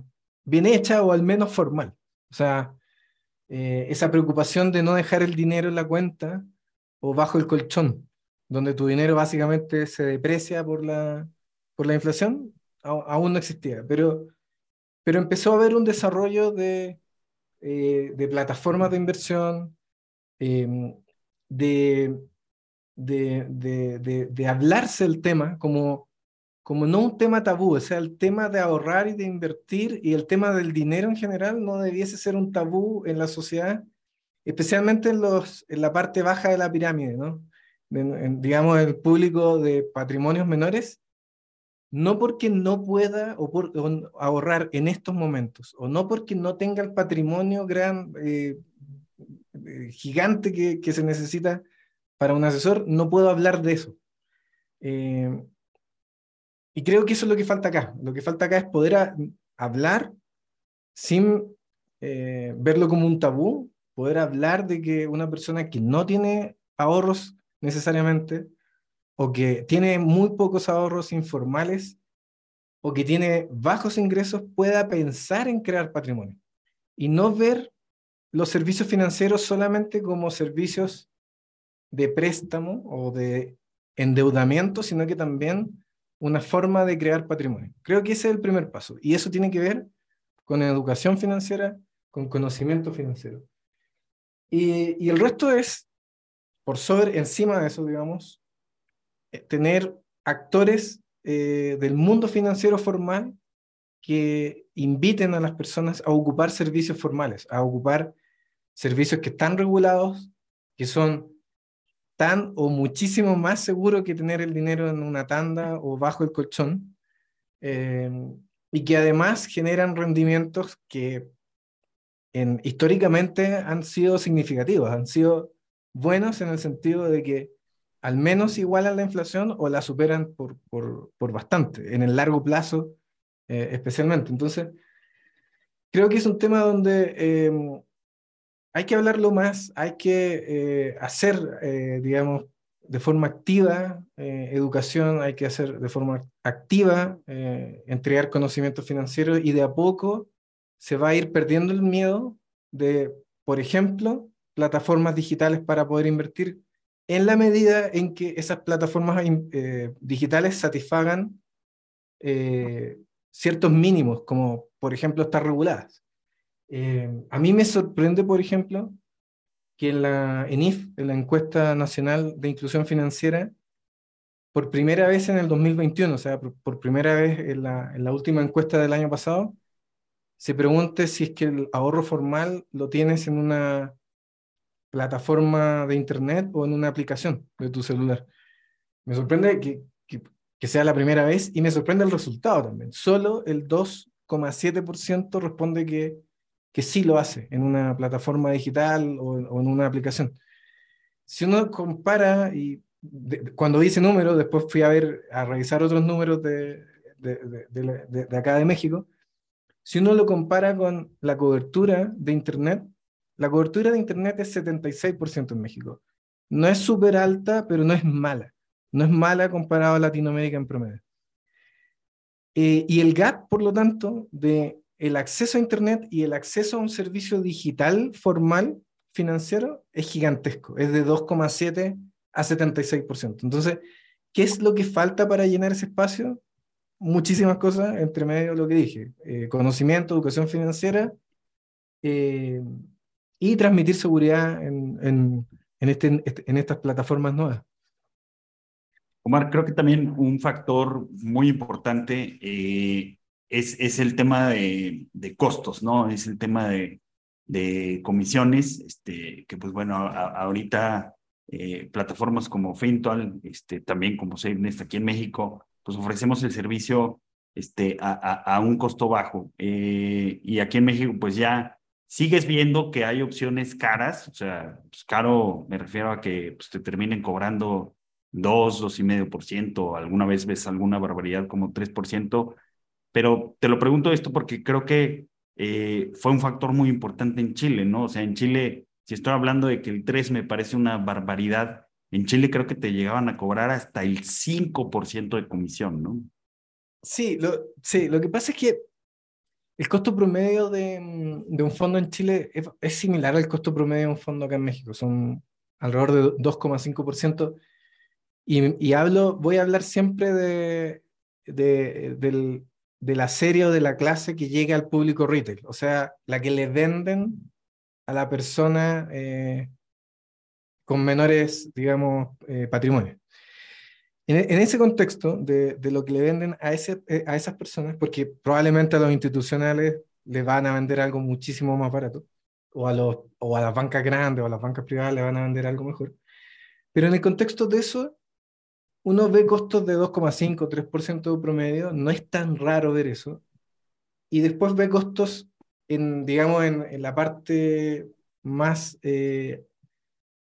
Speaker 4: bien hecha o al menos formal. O sea, eh, esa preocupación de no dejar el dinero en la cuenta o bajo el colchón, donde tu dinero básicamente se deprecia por la, por la inflación, aún no existía. Pero pero empezó a haber un desarrollo de, eh, de plataformas de inversión, em, de, de, de, hablarse el tema como, como no un tema tabú, o sea, el tema de ahorrar y de invertir y el tema del dinero en general no debiese ser un tabú en la sociedad, especialmente en, los, en la parte baja de la pirámide, ¿no? digamos, el público de patrimonios menores, no porque no pueda ahorrar en estos momentos, o no porque no tenga el patrimonio gran, eh, eh, gigante que, que, se necesita para un asesor, no puedo hablar de eso. Eh, y creo que eso es lo que falta acá. Lo que falta acá es poder hablar sin verlo como un tabú, poder hablar de que una persona que no tiene ahorros necesariamente, o que tiene muy pocos ahorros informales o que tiene bajos ingresos pueda pensar en crear patrimonio y no ver los servicios financieros solamente como servicios de préstamo o de endeudamiento, sino que también una forma de crear patrimonio. Creo que ese es el primer paso y eso tiene que ver con educación financiera, con conocimiento financiero. Y, el resto es, por sobre, encima de eso, digamos, tener actores eh, del mundo financiero formal que inviten a las personas a ocupar servicios formales, a ocupar servicios que están regulados, que son tan o muchísimo más seguros que tener el dinero en una tanda o bajo el colchón, eh, y que además generan rendimientos que en, históricamente han sido significativos, han sido buenos en el sentido de que al menos igual a la inflación o la superan por, por, por bastante, en el largo plazo eh, especialmente. Entonces, creo que es un tema donde em, hay que hablarlo más, hay que eh, hacer, eh, digamos, de forma activa educación, hay que hacer de forma activa, entregar conocimiento financiero y de a poco se va a ir perdiendo el miedo de, por ejemplo, plataformas digitales para poder invertir en la medida en que esas plataformas eh, digitales satisfagan eh, ciertos mínimos, como por ejemplo estar reguladas. Eh, a mí me sorprende, por ejemplo, que en la ENIF, en la Encuesta Nacional de Inclusión Financiera, por primera vez en el 2021, o sea, por, primera vez en la, en la, última encuesta del año pasado, se pregunte si es que el ahorro formal lo tienes en una plataforma de internet o en una aplicación de tu celular. Me sorprende que, que, sea la primera vez y me sorprende el resultado también. Solo el 2,7% responde que, que sí lo hace en una plataforma digital o, en una aplicación. Si uno compara, y cuando dice números, después fui a ver, a revisar otros números de, de, de, de acá de México, si uno lo compara con la cobertura de Internet, la cobertura de Internet es 76% en México. No es súper alta, pero no es mala. No es mala comparado a Latinoamérica en promedio. Eh, y el gap, por lo tanto, de el acceso a Internet y el acceso a un servicio digital formal financiero es gigantesco. Es de 2,7 a 76%. Entonces, ¿qué es lo que falta para llenar ese espacio? Muchísimas cosas, entre medio de lo que dije. Eh, conocimiento, educación financiera, eh, y transmitir seguridad en, en, en, este, en estas plataformas nuevas.
Speaker 1: Omar, creo que también un factor muy importante eh, es, es el tema de, de, costos, ¿no? Es el tema de, de comisiones, este, que pues bueno, ahorita eh, plataformas como Fintual, este, también como SafeNest aquí en México, pues ofrecemos el servicio este, a, a, a un costo bajo. Eh, y aquí en México pues ya sigues viendo que hay opciones caras, o sea, pues caro me refiero a que pues, te terminen cobrando 2, 2,5%, alguna vez ves alguna barbaridad como 3%, pero te lo pregunto esto porque creo que eh, fue un factor muy importante en Chile, ¿no? O sea, en Chile, si estoy hablando de que el 3 me parece una barbaridad, en Chile creo que te llegaban a cobrar hasta el 5% de comisión, ¿no?
Speaker 4: Sí sí, lo que pasa es que el costo promedio de, mm, de un fondo en Chile es, es, similar al costo promedio de un fondo acá en México, son alrededor de 2,5%. Y, y, hablo, voy a hablar siempre de, de, del, de la serie o de la clase que llega al público retail, o sea, la que le venden a la persona eh, con menores, digamos, eh, patrimonios. En, ese contexto de, de, lo que le venden a, ese, eh, a esas personas, porque probablemente a los institucionales les van a vender algo muchísimo más barato, o a, los, o a las bancas grandes o a las bancas privadas le van a vender algo mejor. Pero en el contexto de eso, uno ve costos de 2,5, 3% promedio, no es tan raro ver eso. Y después ve costos, en, digamos, en, en la parte más eh,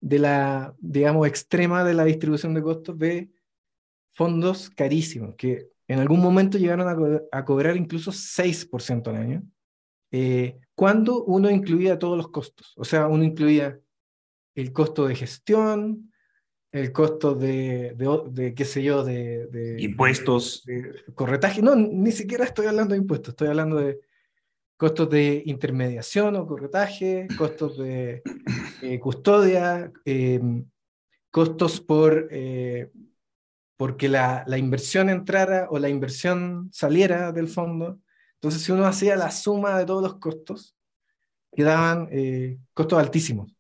Speaker 4: de la, digamos, extrema de la distribución de costos, ve fondos carísimos, que en algún momento llegaron a, co a cobrar incluso 6% al año, eh, cuando uno incluía todos los costos. O sea, uno incluía el costo de gestión, el costo de, de, de qué sé yo, de... de
Speaker 1: impuestos.
Speaker 4: Corretaje. No, ni siquiera estoy hablando de impuestos, estoy hablando de costos de intermediación o corretaje, costos de eh, custodia, eh, costos por eh, porque la, la, inversión entrara o la inversión saliera del fondo. Entonces, si uno hacía la suma de todos los costos, quedaban eh, costos altísimos.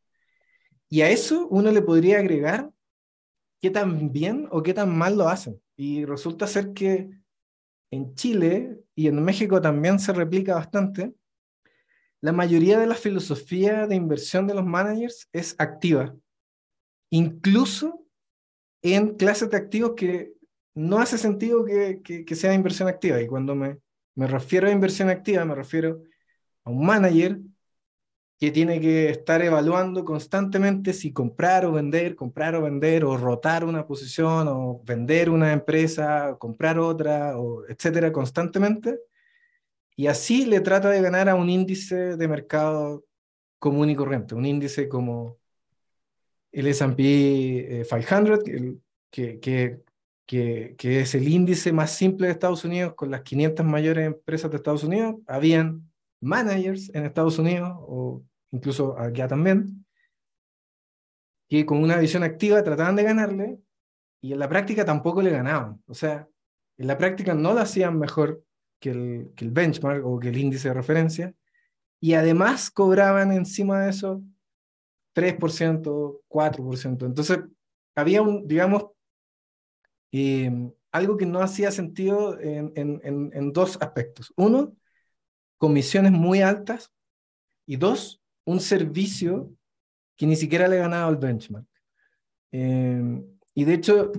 Speaker 4: Y a eso uno le podría agregar qué tan bien o qué tan mal lo hacen. Y resulta ser que en Chile y en México también se replica bastante. La mayoría de la filosofía de inversión de los managers es activa. Incluso en clases de activos que no hace sentido que, que, sea inversión activa. Y cuando me, me refiero a inversión activa, me refiero a un manager que tiene que estar evaluando constantemente si comprar o vender, comprar o vender, o rotar una posición, o vender una empresa, comprar otra, o etcétera, constantemente. Y así le trata de ganar a un índice de mercado común y corriente, un índice como el S&P 500, que, que, que, que, es el índice más simple de Estados Unidos, con las 500 mayores empresas de Estados Unidos, habían managers en Estados Unidos, o incluso allá también, que con una visión activa trataban de ganarle, y en la práctica tampoco le ganaban. O sea, en la práctica no lo hacían mejor que el, que el benchmark o que el índice de referencia, y además cobraban encima de eso 3%, 4%. Entonces, había un, digamos, eh, algo que no hacía sentido en, en, en, dos aspectos. Uno, comisiones muy altas y dos, un servicio que ni siquiera le ganaba al benchmark. Eh, y de hecho,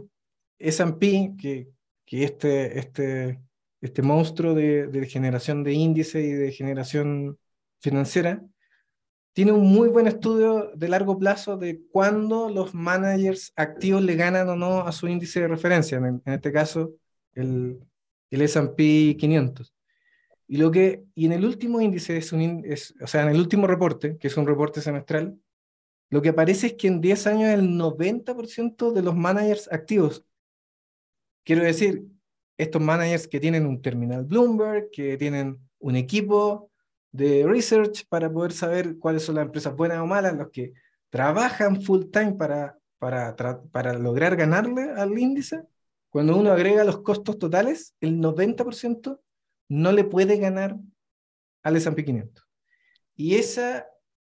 Speaker 4: S&P, que, que este, este, este monstruo de, de generación de índice y de generación financiera, tiene un muy buen estudio de largo plazo de cuándo los managers activos le ganan o no a su índice de referencia, en, este caso el, el S&P 500. Y, lo que, y en el último índice, es un, es, o sea, en el último reporte, que es un reporte semestral, lo que aparece es que en 10 años el 90% de los managers activos, quiero decir, estos managers que tienen un terminal Bloomberg, que tienen un equipo de research para poder saber cuáles son las empresas buenas o malas, los que trabajan full time para, para, para lograr ganarle al índice, cuando uno agrega los costos totales, el 90% no le puede ganar al S&P 500. Y esa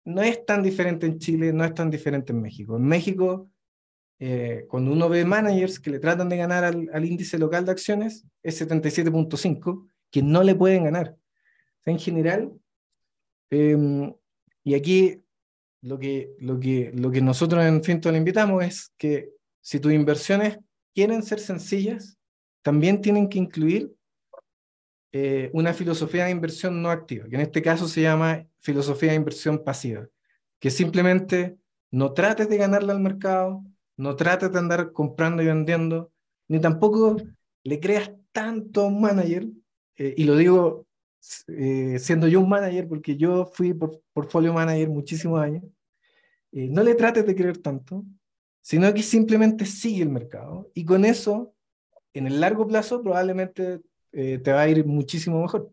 Speaker 4: no es tan diferente en Chile, no es tan diferente en México. En México, eh, cuando uno ve managers que le tratan de ganar al, al índice local de acciones, es 77.5, que no le pueden ganar. en general, Em, y aquí lo que, lo, que, lo que nosotros en Finto le invitamos es que si tus inversiones quieren ser sencillas, también tienen que incluir eh, una filosofía de inversión no activa, que en este caso se llama filosofía de inversión pasiva, que simplemente no trates de ganarle al mercado, no trates de andar comprando y vendiendo, ni tampoco le creas tanto a un manager, eh, y lo digo eh, siendo yo un manager, porque yo fui por, portfolio manager muchísimos años, eh, no le trates de creer tanto, sino que simplemente sigue el mercado y con eso, en el largo plazo, probablemente eh, te va a ir muchísimo mejor.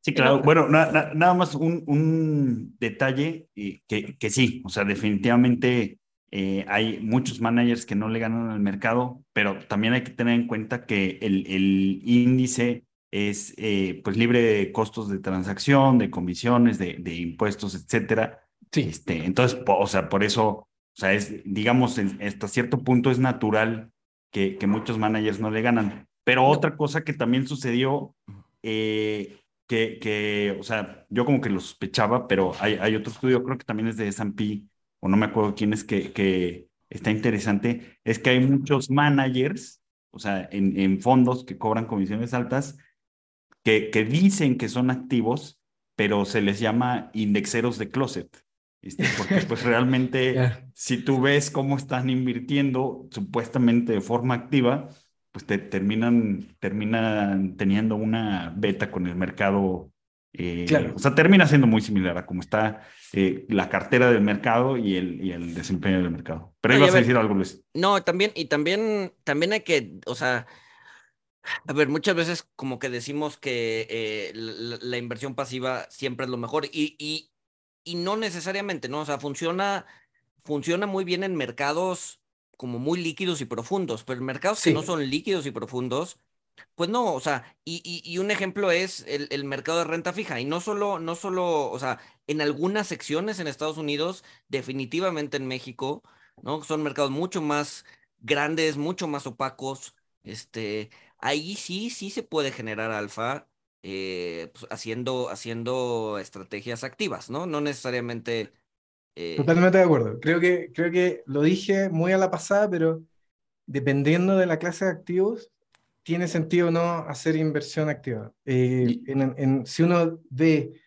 Speaker 1: Sí, claro. Bueno, nada más un, un detalle que, que, sí, o sea, definitivamente hay muchos managers que no le ganan al mercado, pero también hay que tener en cuenta que el, el índice es eh, pues libre de costos de transacción, de comisiones, de, de impuestos, etcétera.
Speaker 4: Sí.
Speaker 1: Este, entonces, o sea, por eso, o sea, es, digamos, hasta cierto punto es natural que, que muchos managers no le ganan. Pero otra cosa que también sucedió, eh, que, que, o sea, yo como que lo sospechaba, pero hay, hay otro estudio, creo que también es de S&P, o no me acuerdo quién es, que, que está interesante, es que hay muchos managers, o sea, en, en fondos que cobran comisiones altas, que, que dicen que son activos, pero se les llama indexeros de closet. Este, porque pues [laughs] realmente si tú ves cómo están invirtiendo supuestamente de forma activa, pues te terminan, terminan teniendo una beta con el mercado. Eh, O sea, termina siendo muy similar a cómo está eh, la cartera del mercado y el, y el desempeño del mercado. Pero ibas a, a decir algo, Luis.
Speaker 2: No, también, y también, también hay que, o sea, a ver, muchas veces como que decimos que eh, la, inversión pasiva siempre es lo mejor y, y, y, no necesariamente, ¿no? O sea, funciona, funciona muy bien en mercados como muy líquidos y profundos, pero en mercados que no son líquidos y profundos, pues no, o sea, y, y un ejemplo es el, el, mercado de renta fija y no solo, no solo, o sea, en algunas secciones en Estados Unidos, definitivamente en México, ¿no? Son mercados mucho más grandes, mucho más opacos, este, ahí sí, sí se puede generar alfa eh, pues, haciendo, haciendo estrategias activas, ¿no? No necesariamente...
Speaker 4: Eh, Totalmente de acuerdo. Creo que, creo que lo dije muy a la pasada, pero dependiendo de la clase de activos, tiene sentido no hacer inversión activa. Eh, en, en, si uno ve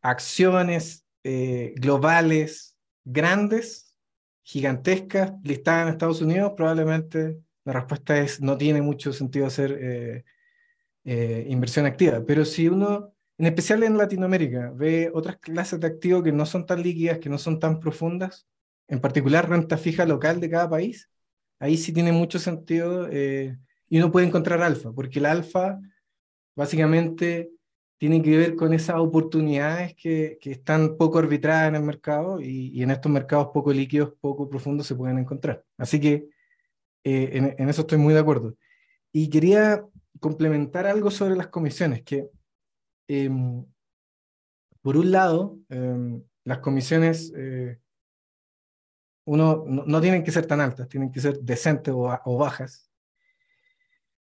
Speaker 4: acciones eh, globales grandes, gigantescas, listadas en Estados Unidos, probablemente la respuesta es no tiene mucho sentido hacer eh, eh, inversión activa. Pero si uno, en especial en Latinoamérica, ve otras clases de activos que no son tan líquidas, que no son tan profundas, en particular renta fija local de cada país, ahí sí tiene mucho sentido y uno puede encontrar alfa, porque el alfa básicamente tiene que ver con esas oportunidades que, que están poco arbitradas en el mercado y, y, en estos mercados poco líquidos, poco profundos se pueden encontrar. Así que eh, en, en, eso estoy muy de acuerdo. Y quería complementar algo sobre las comisiones, que eh, por un lado, eh, las comisiones, eh, uno, no, no, tienen que ser tan altas, tienen que ser decentes o, o bajas,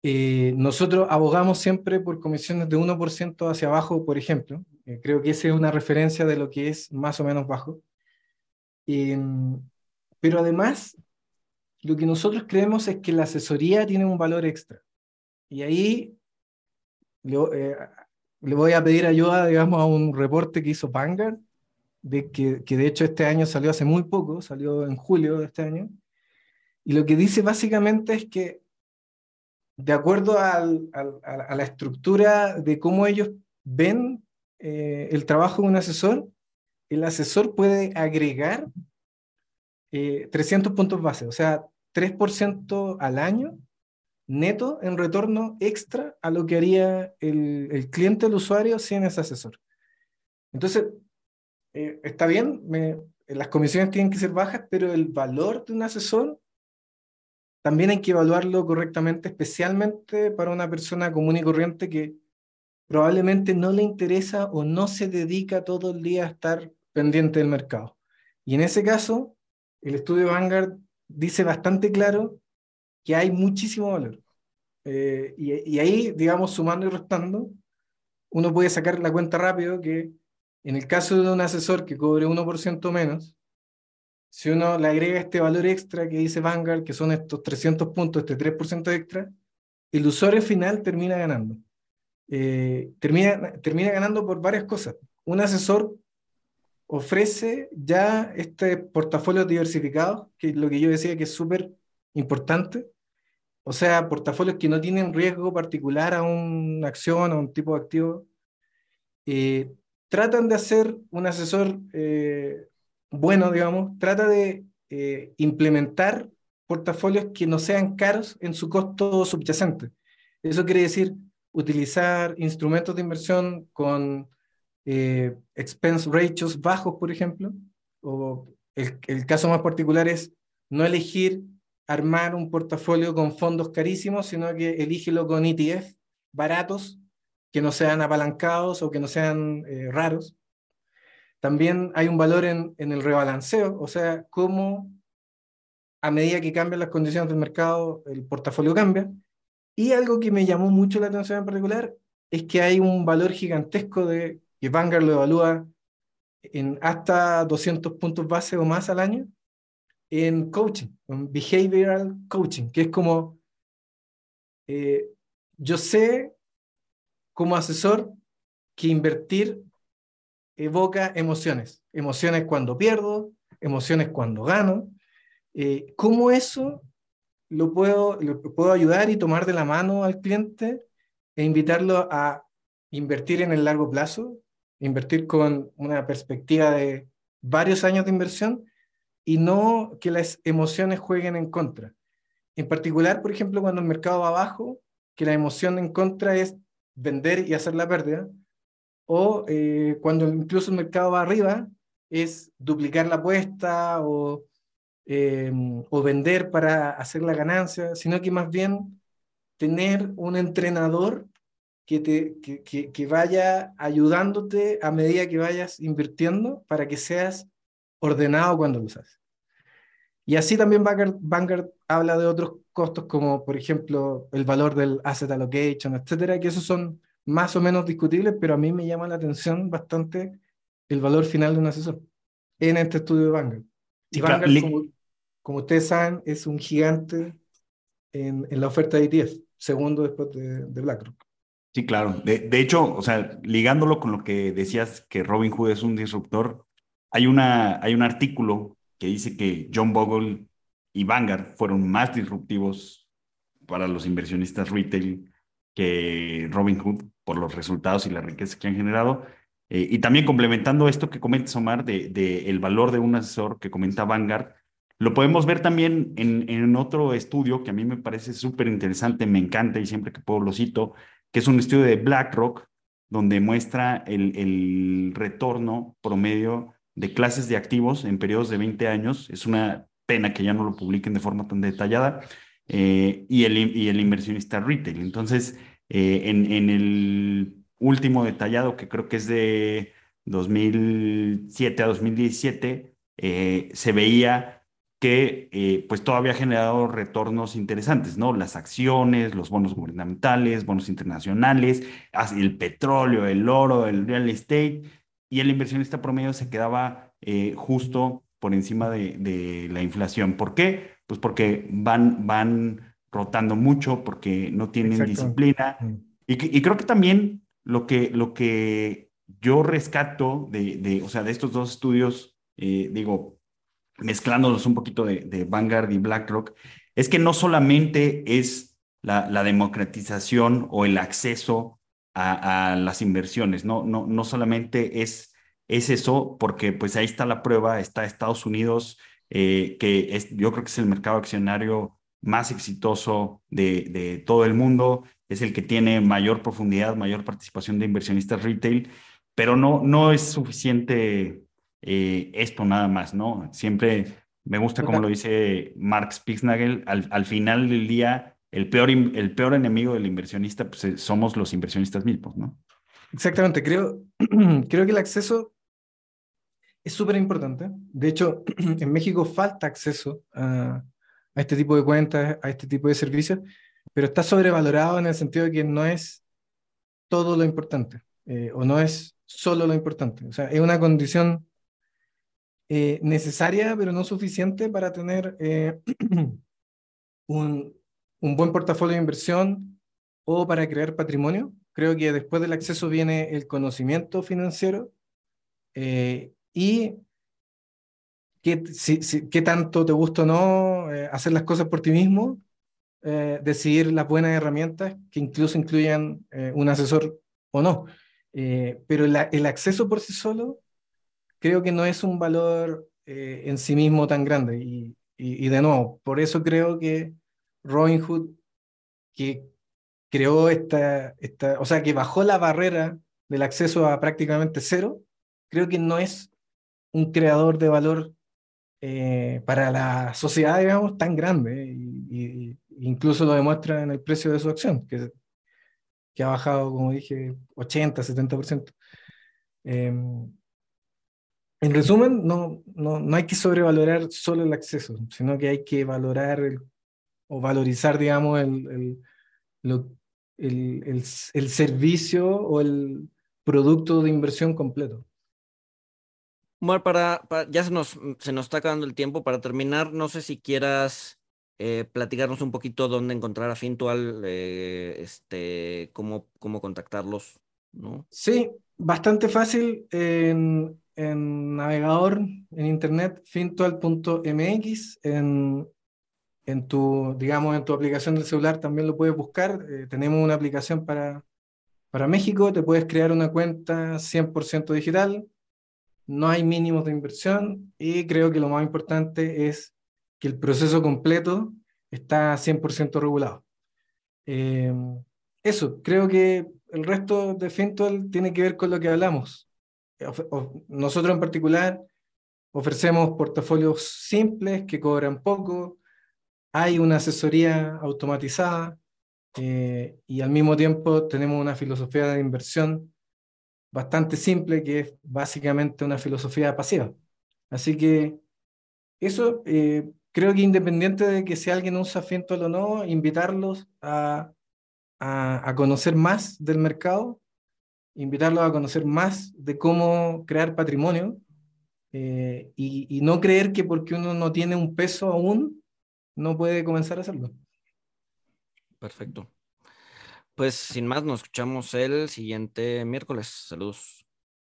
Speaker 4: eh, nosotros abogamos siempre por comisiones de 1% hacia abajo, por ejemplo. Eh, creo que esa es una referencia de lo que es más o menos bajo. Eh, pero además, lo que nosotros creemos es que la asesoría tiene un valor extra. Y ahí le, eh, voy a pedir ayuda, digamos, a un reporte que hizo Vanguard, de que, de hecho este año salió hace muy poco, salió en julio de este año. Y lo que dice básicamente es que de acuerdo a la estructura de cómo ellos ven eh, el trabajo de un asesor, el asesor puede agregar eh, 300 puntos base, o sea, 3% al año neto en retorno extra a lo que haría el, el cliente, el usuario, sin ese asesor. Entonces, eh, está bien, las comisiones tienen que ser bajas, pero el valor de un asesor también hay que evaluarlo correctamente, especialmente para una persona común y corriente que probablemente no le interesa o no se dedica todo el día a estar pendiente del mercado. Y en ese caso, el estudio Vanguard dice bastante claro que hay muchísimo valor. Eh, y, y, ahí, digamos, sumando y restando, uno puede sacar la cuenta rápido que en el caso de un asesor que cobre 1% menos, si uno le agrega este valor extra que dice Vanguard, que son estos 300 puntos, este 3% extra, el usuario final termina ganando. Eh, termina, termina ganando por varias cosas. Un asesor ofrece ya este portafolio diversificado, que es lo que yo decía que es súper importante. O sea, portafolios que no tienen riesgo particular a una acción o un tipo de activo. Eh, tratan de hacer un asesor eh, bueno, digamos, trata de eh, implementar portafolios que no sean caros en su costo subyacente. Eso quiere decir utilizar instrumentos de inversión con eh, expense ratios bajos, por ejemplo, o el, el caso más particular es no elegir armar un portafolio con fondos carísimos, sino que elígelo con ETF baratos, que no sean apalancados o que no sean eh, raros. También hay un valor en, en el rebalanceo, o sea, cómo a medida que cambian las condiciones del mercado, el portafolio cambia. Y algo que me llamó mucho la atención en particular es que hay un valor gigantesco de que Vanguard lo evalúa en hasta 200 puntos base o más al año en coaching, en behavioral coaching, que es como eh, yo sé como asesor que invertir evoca emociones. Emociones cuando pierdo, emociones cuando gano. Eh, ¿Cómo eso lo puedo, lo puedo ayudar y tomar de la mano al cliente e invitarlo a invertir en el largo plazo, invertir con una perspectiva de varios años de inversión y no que las emociones jueguen en contra? En particular, por ejemplo, cuando el mercado va abajo, que la emoción en contra es vender y hacer la pérdida, o eh, cuando incluso el mercado va arriba, es duplicar la apuesta o, eh, o vender para hacer la ganancia, sino que más bien tener un entrenador que, te, que, que, que vaya ayudándote a medida que vayas invirtiendo para que seas ordenado cuando lo usas. Y así también Vanguard, Vanguard, habla de otros costos como, por ejemplo, el valor del asset allocation, etcétera, que esos son más o menos discutibles, pero a mí me llama la atención bastante el valor final de un asesor en este estudio de Vanguard. Y Vanguard, como, como, ustedes saben, es un gigante en, en la oferta de ETF, segundo después de, de BlackRock.
Speaker 1: Sí, claro. De, de, hecho, o sea, ligándolo con lo que decías que Robin Hood es un disruptor, hay, una, hay un artículo que dice que John Bogle y Vanguard fueron más disruptivos para los inversionistas retail que Robinhood por los resultados y la riqueza que han generado. Eh, y también complementando esto que comenta Omar de, de, el valor de un asesor que comenta Vanguard, lo podemos ver también en, en otro estudio que a mí me parece súper interesante, me encanta y siempre que puedo lo cito, que es un estudio de BlackRock, donde muestra el, el retorno promedio de clases de activos en periodos de 20 años. Es una pena que ya no lo publiquen de forma tan detallada. Eh, y, el, y el inversionista retail. Entonces, eh, en, en, el último detallado, que creo que es de 2007 a 2017, eh, se veía que pues todavía ha generado retornos interesantes, ¿no? Las acciones, los bonos gubernamentales, bonos internacionales, el petróleo, el oro, el real estate, y el inversionista promedio se quedaba justo por encima de, de, la inflación. ¿Por qué? Pues porque van, van rotando mucho, porque no tienen disciplina. Y, y, creo que también lo que, lo que yo rescato de, de, o sea, de estos dos estudios, eh, digo, mezclándolos un poquito de, de, Vanguard y BlackRock, es que no solamente es la, democratización o el acceso a, a, las inversiones, no, no, no solamente es es eso, porque pues ahí está la prueba, está Estados Unidos, eh, que es, yo creo que es el mercado accionario más exitoso de, de, todo el mundo, es el que tiene mayor profundidad, mayor participación de inversionistas retail, pero no, no es suficiente eh, esto nada más, ¿no? Siempre me gusta como lo dice Mark Spitznagel, al, al final del día, el peor, el peor enemigo del inversionista pues, eh, somos los inversionistas mismos, ¿no?
Speaker 4: Exactamente, creo, [clears throat] creo que el acceso es súper importante. De hecho, [clears throat] en México falta acceso a, a, este tipo de cuentas, a este tipo de servicios, pero está sobrevalorado en el sentido de que no es todo lo importante, eh, o no es solo lo importante. O sea, es una condición eh, necesaria, pero no suficiente para tener eh, [clears throat] un, un buen portafolio de inversión o para crear patrimonio. Creo que después del acceso viene el conocimiento financiero eh, y qué, si, qué tanto te gusta o no eh, hacer las cosas por ti mismo, decidir las buenas herramientas que incluso incluyan un asesor o no. Pero la, el acceso por sí solo creo que no es un valor eh, en sí mismo tan grande. Y, y, de nuevo, por eso creo que Robinhood, que creó esta, esta, o sea, que bajó la barrera del acceso a prácticamente cero, creo que no es un creador de valor eh, para la sociedad, digamos, tan grande. Y, incluso lo demuestra en el precio de su acción, que, que ha bajado, como dije, 80, 70%. Eh, en resumen, no, no, no hay que sobrevalorar solo el acceso, sino que hay que valorar el, o valorizar, digamos, el, el, lo, el, servicio o el producto de inversión completo.
Speaker 2: Omar, para, para, ya se nos, se nos está acabando el tiempo. Para terminar, no sé si quieras eh, platicarnos un poquito dónde encontrar a Fintual, eh, este, cómo, cómo contactarlos, ¿no?
Speaker 4: Sí, bastante fácil en, en navegador, en internet, fintual.mx, en, en tu, digamos, en tu aplicación del celular también lo puedes buscar. Eh, tenemos una aplicación para, para México, te puedes crear una cuenta 100% digital no hay mínimos de inversión y creo que lo más importante es que el proceso completo está 100% regulado. Eh, eso, creo que el resto de Fintual tiene que ver con lo que hablamos. Nosotros en particular ofrecemos portafolios simples que cobran poco, hay una asesoría automatizada eh, y al mismo tiempo tenemos una filosofía de inversión bastante simple, que es básicamente una filosofía pasiva. Así que eso eh, creo que independiente de que si alguien usa Fientol o no, invitarlos a, a, conocer más del mercado, invitarlos a conocer más de cómo crear patrimonio eh, y, y no creer que porque uno no tiene un peso aún, no puede comenzar a hacerlo.
Speaker 2: Perfecto. Pues sin más, nos escuchamos el siguiente miércoles. Saludos.